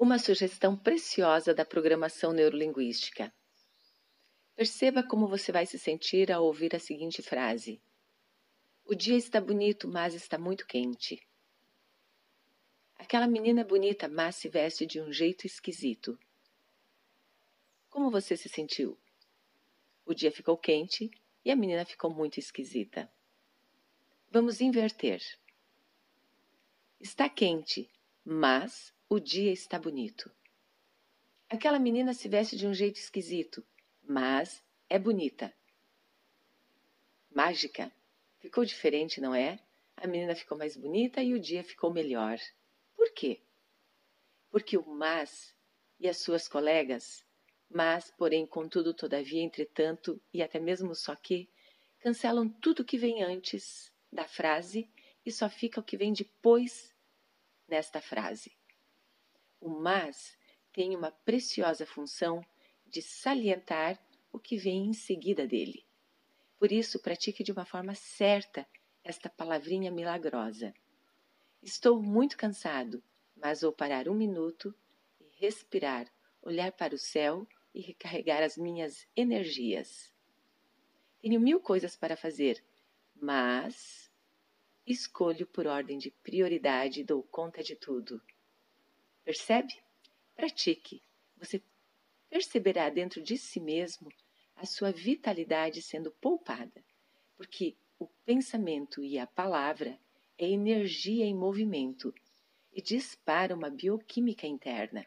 Uma sugestão preciosa da programação neurolinguística. Perceba como você vai se sentir ao ouvir a seguinte frase: O dia está bonito, mas está muito quente. Aquela menina é bonita, mas se veste de um jeito esquisito. Como você se sentiu? O dia ficou quente e a menina ficou muito esquisita. Vamos inverter. Está quente, mas o dia está bonito. Aquela menina se veste de um jeito esquisito, mas é bonita. Mágica. Ficou diferente, não é? A menina ficou mais bonita e o dia ficou melhor. Por quê? Porque o mas e as suas colegas, mas, porém, contudo, todavia, entretanto e até mesmo só que, cancelam tudo que vem antes da frase e só fica o que vem depois nesta frase. O mas tem uma preciosa função de salientar o que vem em seguida dele. Por isso, pratique de uma forma certa esta palavrinha milagrosa. Estou muito cansado, mas vou parar um minuto e respirar, olhar para o céu e recarregar as minhas energias. Tenho mil coisas para fazer, mas escolho por ordem de prioridade e dou conta de tudo. Percebe? Pratique. Você perceberá dentro de si mesmo a sua vitalidade sendo poupada, porque o pensamento e a palavra é energia em movimento e dispara uma bioquímica interna.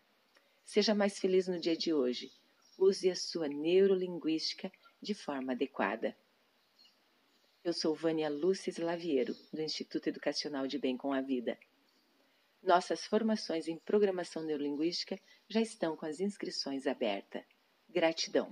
Seja mais feliz no dia de hoje. Use a sua neurolinguística de forma adequada. Eu sou Vânia Lúcia Slaviero, do Instituto Educacional de Bem com a Vida. Nossas formações em programação neurolinguística já estão com as inscrições abertas. Gratidão.